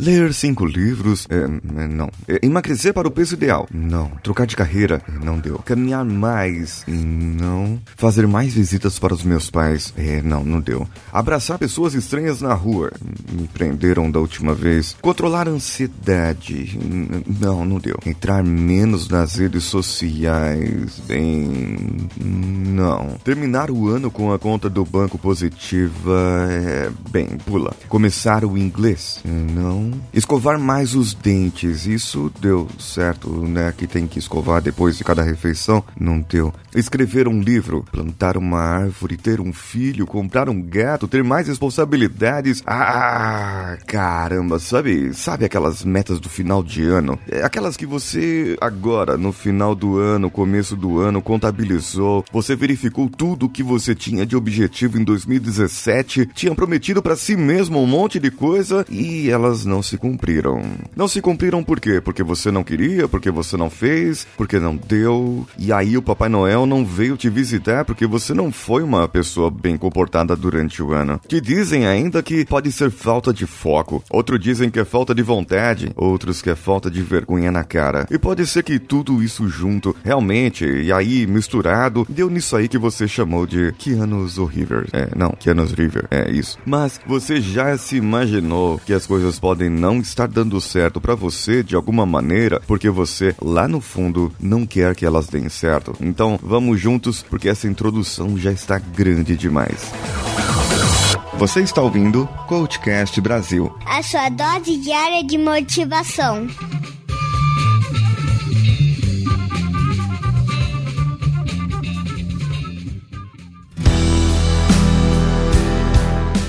Ler cinco livros? É, não. É, emagrecer para o peso ideal? Não. Trocar de carreira? Não deu. Caminhar mais? Não. Fazer mais visitas para os meus pais? É, não, não deu. Abraçar pessoas estranhas na rua? Me prenderam da última vez. Controlar a ansiedade? Não, não deu. Entrar menos nas redes sociais? Bem. Não. Terminar o ano com a conta do banco positiva? É. Bem, pula. Começar o inglês? Não. Escovar mais os dentes, isso deu certo, né? Que tem que escovar depois de cada refeição, não deu. Escrever um livro, plantar uma árvore, ter um filho, comprar um gato, ter mais responsabilidades. Ah, caramba, sabe? Sabe aquelas metas do final de ano? É, aquelas que você agora, no final do ano, começo do ano, contabilizou, você verificou tudo o que você tinha de objetivo em 2017, tinha prometido para si mesmo um monte de coisa e elas não se cumpriram. Não se cumpriram por quê? Porque você não queria, porque você não fez, porque não deu. E aí o Papai Noel não veio te visitar porque você não foi uma pessoa bem comportada durante o ano. Que dizem ainda que pode ser falta de foco. Outros dizem que é falta de vontade, outros que é falta de vergonha na cara. E pode ser que tudo isso junto, realmente, e aí misturado, deu nisso aí que você chamou de Keanu's River. É, não, Keanu's River, é isso. Mas você já se imaginou que as coisas podem podem não estar dando certo para você de alguma maneira, porque você lá no fundo não quer que elas deem certo. Então, vamos juntos porque essa introdução já está grande demais. Você está ouvindo Coachcast Brasil. A sua dose diária de motivação.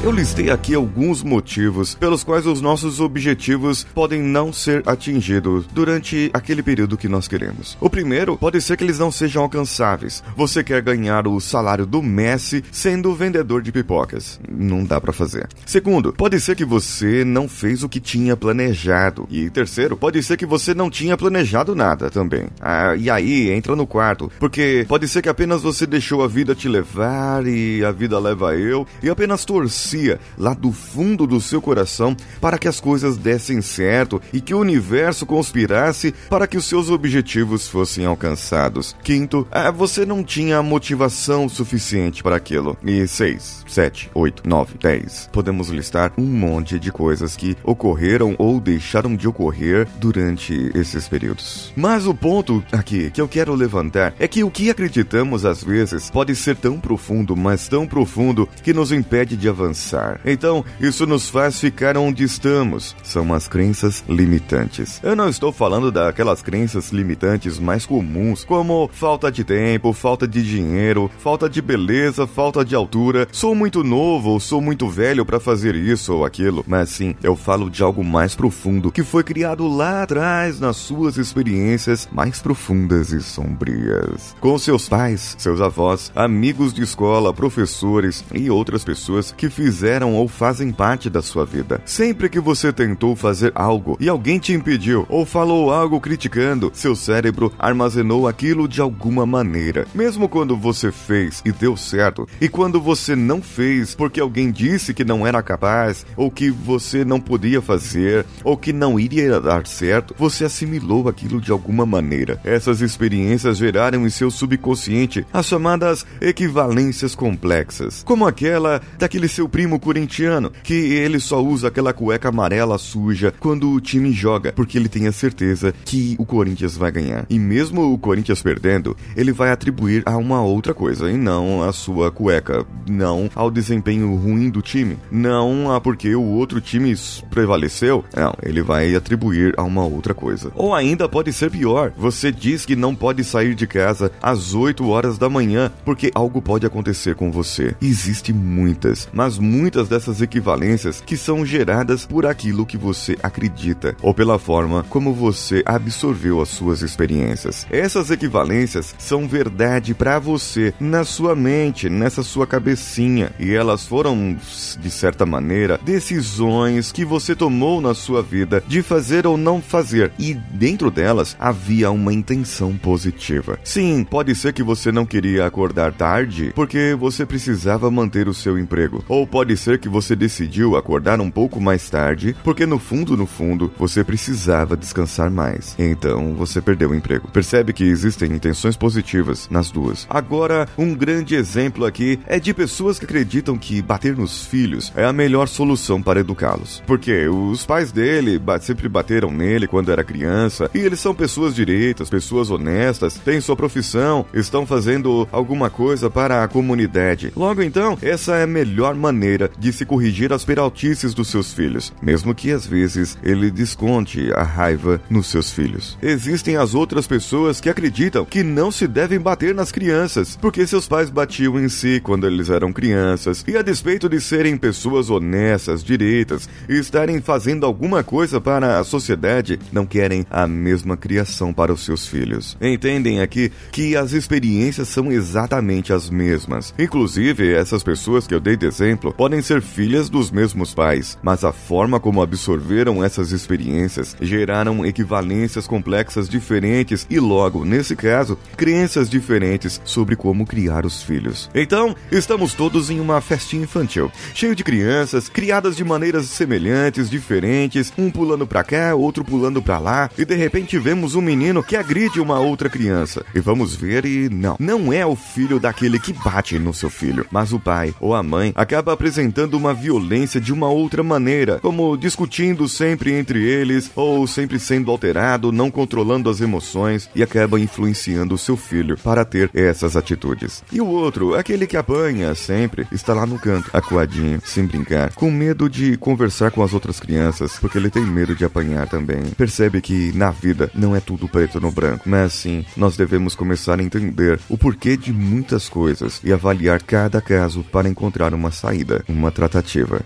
Eu listei aqui alguns motivos pelos quais os nossos objetivos podem não ser atingidos durante aquele período que nós queremos. O primeiro pode ser que eles não sejam alcançáveis. Você quer ganhar o salário do Messi sendo vendedor de pipocas. Não dá para fazer. Segundo, pode ser que você não fez o que tinha planejado. E terceiro, pode ser que você não tinha planejado nada também. Ah, e aí entra no quarto, porque pode ser que apenas você deixou a vida te levar e a vida leva eu e apenas torci torcia lá do fundo do seu coração para que as coisas dessem certo e que o universo conspirasse para que os seus objetivos fossem alcançados. Quinto, é, você não tinha motivação suficiente para aquilo. E seis, sete, oito, nove, dez. Podemos listar um monte de coisas que ocorreram ou deixaram de ocorrer durante esses períodos. Mas o ponto aqui que eu quero levantar é que o que acreditamos às vezes pode ser tão profundo, mas tão profundo que nos impede de avançar então, isso nos faz ficar onde estamos. São as crenças limitantes. Eu não estou falando daquelas crenças limitantes mais comuns, como falta de tempo, falta de dinheiro, falta de beleza, falta de altura, sou muito novo ou sou muito velho para fazer isso ou aquilo. Mas sim, eu falo de algo mais profundo que foi criado lá atrás nas suas experiências mais profundas e sombrias. Com seus pais, seus avós, amigos de escola, professores e outras pessoas que fizeram fizeram ou fazem parte da sua vida. Sempre que você tentou fazer algo e alguém te impediu ou falou algo criticando, seu cérebro armazenou aquilo de alguma maneira. Mesmo quando você fez e deu certo, e quando você não fez porque alguém disse que não era capaz, ou que você não podia fazer, ou que não iria dar certo, você assimilou aquilo de alguma maneira. Essas experiências geraram em seu subconsciente as chamadas equivalências complexas, como aquela daquele seu primo corintiano, que ele só usa aquela cueca amarela suja quando o time joga, porque ele tem a certeza que o Corinthians vai ganhar. E mesmo o Corinthians perdendo, ele vai atribuir a uma outra coisa, e não a sua cueca, não ao desempenho ruim do time, não a porque o outro time prevaleceu. Não, ele vai atribuir a uma outra coisa. Ou ainda pode ser pior, você diz que não pode sair de casa às 8 horas da manhã porque algo pode acontecer com você. Existem muitas, mas muitas dessas equivalências que são geradas por aquilo que você acredita ou pela forma como você absorveu as suas experiências. Essas equivalências são verdade para você na sua mente, nessa sua cabecinha, e elas foram de certa maneira decisões que você tomou na sua vida de fazer ou não fazer, e dentro delas havia uma intenção positiva. Sim, pode ser que você não queria acordar tarde porque você precisava manter o seu emprego, ou pode pode ser que você decidiu acordar um pouco mais tarde, porque no fundo, no fundo, você precisava descansar mais. Então você perdeu o emprego. Percebe que existem intenções positivas nas duas. Agora, um grande exemplo aqui é de pessoas que acreditam que bater nos filhos é a melhor solução para educá-los. Porque os pais dele sempre bateram nele quando era criança e eles são pessoas direitas, pessoas honestas, têm sua profissão, estão fazendo alguma coisa para a comunidade. Logo então, essa é a melhor maneira de se corrigir as peraltices dos seus filhos, mesmo que às vezes ele desconte a raiva nos seus filhos. Existem as outras pessoas que acreditam que não se devem bater nas crianças, porque seus pais batiam em si quando eles eram crianças, e a despeito de serem pessoas honestas, direitas e estarem fazendo alguma coisa para a sociedade, não querem a mesma criação para os seus filhos. Entendem aqui que as experiências são exatamente as mesmas. Inclusive, essas pessoas que eu dei de exemplo podem ser filhas dos mesmos pais, mas a forma como absorveram essas experiências geraram equivalências complexas diferentes e, logo, nesse caso, crenças diferentes sobre como criar os filhos. Então, estamos todos em uma festinha infantil, cheio de crianças, criadas de maneiras semelhantes, diferentes, um pulando para cá, outro pulando para lá, e de repente vemos um menino que agride uma outra criança. E vamos ver e não, não é o filho daquele que bate no seu filho, mas o pai ou a mãe acaba apresentando uma violência de uma outra maneira, como discutindo sempre entre eles ou sempre sendo alterado, não controlando as emoções e acaba influenciando o seu filho para ter essas atitudes. E o outro, aquele que apanha sempre, está lá no canto, acuadinho, sem brincar, com medo de conversar com as outras crianças, porque ele tem medo de apanhar também. Percebe que na vida não é tudo preto no branco, mas sim, nós devemos começar a entender o porquê de muitas coisas e avaliar cada caso para encontrar uma saída, uma tratativa.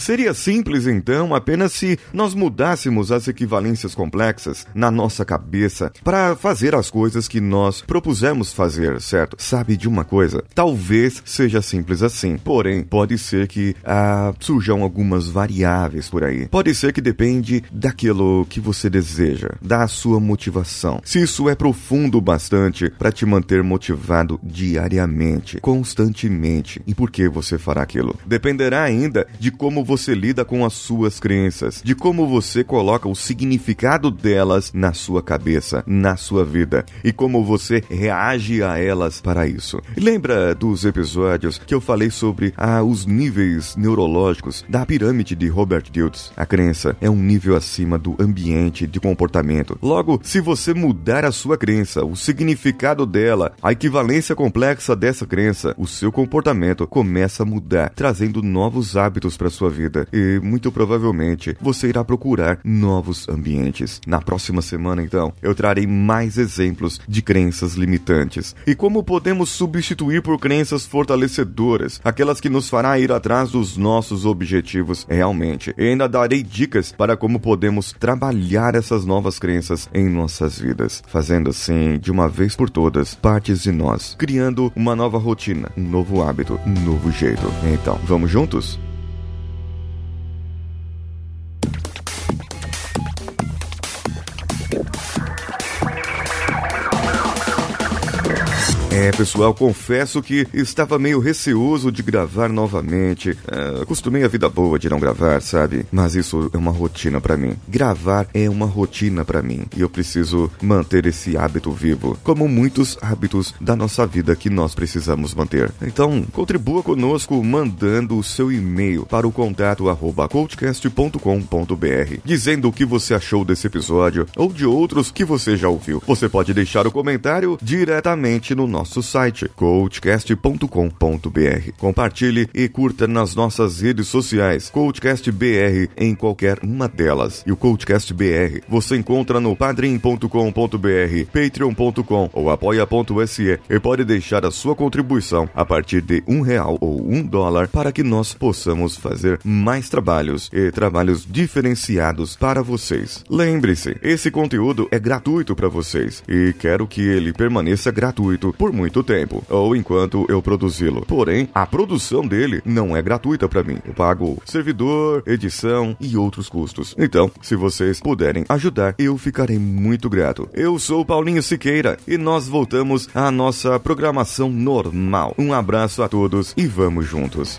Seria simples, então, apenas se nós mudássemos as equivalências complexas na nossa cabeça para fazer as coisas que nós propusemos fazer, certo? Sabe de uma coisa? Talvez seja simples assim, porém, pode ser que ah, surjam algumas variáveis por aí. Pode ser que depende daquilo que você deseja, da sua motivação. Se isso é profundo bastante para te manter motivado diariamente, constantemente, e por que você fará aquilo? Dependerá ainda de como você lida com as suas crenças, de como você coloca o significado delas na sua cabeça, na sua vida e como você reage a elas para isso. Lembra dos episódios que eu falei sobre ah, os níveis neurológicos da pirâmide de Robert Dilts? A crença é um nível acima do ambiente de comportamento. Logo, se você mudar a sua crença, o significado dela, a equivalência complexa dessa crença, o seu comportamento começa a mudar, trazendo novos hábitos para sua vida vida e muito provavelmente você irá procurar novos ambientes. Na próxima semana, então, eu trarei mais exemplos de crenças limitantes e como podemos substituir por crenças fortalecedoras, aquelas que nos fará ir atrás dos nossos objetivos realmente. E ainda darei dicas para como podemos trabalhar essas novas crenças em nossas vidas, fazendo assim, de uma vez por todas, partes de nós, criando uma nova rotina, um novo hábito, um novo jeito. Então, vamos juntos? É, pessoal, confesso que estava meio receoso de gravar novamente. É, acostumei a vida boa de não gravar, sabe? Mas isso é uma rotina para mim. Gravar é uma rotina para mim e eu preciso manter esse hábito vivo, como muitos hábitos da nossa vida que nós precisamos manter. Então, contribua conosco mandando o seu e-mail para o contato arroba coachcast.com.br, dizendo o que você achou desse episódio ou de outros que você já ouviu. Você pode deixar o comentário diretamente no nosso nosso site coachcast.com.br. Compartilhe e curta nas nossas redes sociais Coachcast BR em qualquer uma delas. E o Coachcast BR você encontra no padrim.com.br, patreon.com ou apoia.se e pode deixar a sua contribuição a partir de um real ou um dólar para que nós possamos fazer mais trabalhos e trabalhos diferenciados para vocês. Lembre-se, esse conteúdo é gratuito para vocês e quero que ele permaneça gratuito por por muito tempo, ou enquanto eu produzi-lo. Porém, a produção dele não é gratuita para mim. Eu pago servidor, edição e outros custos. Então, se vocês puderem ajudar, eu ficarei muito grato. Eu sou Paulinho Siqueira e nós voltamos à nossa programação normal. Um abraço a todos e vamos juntos.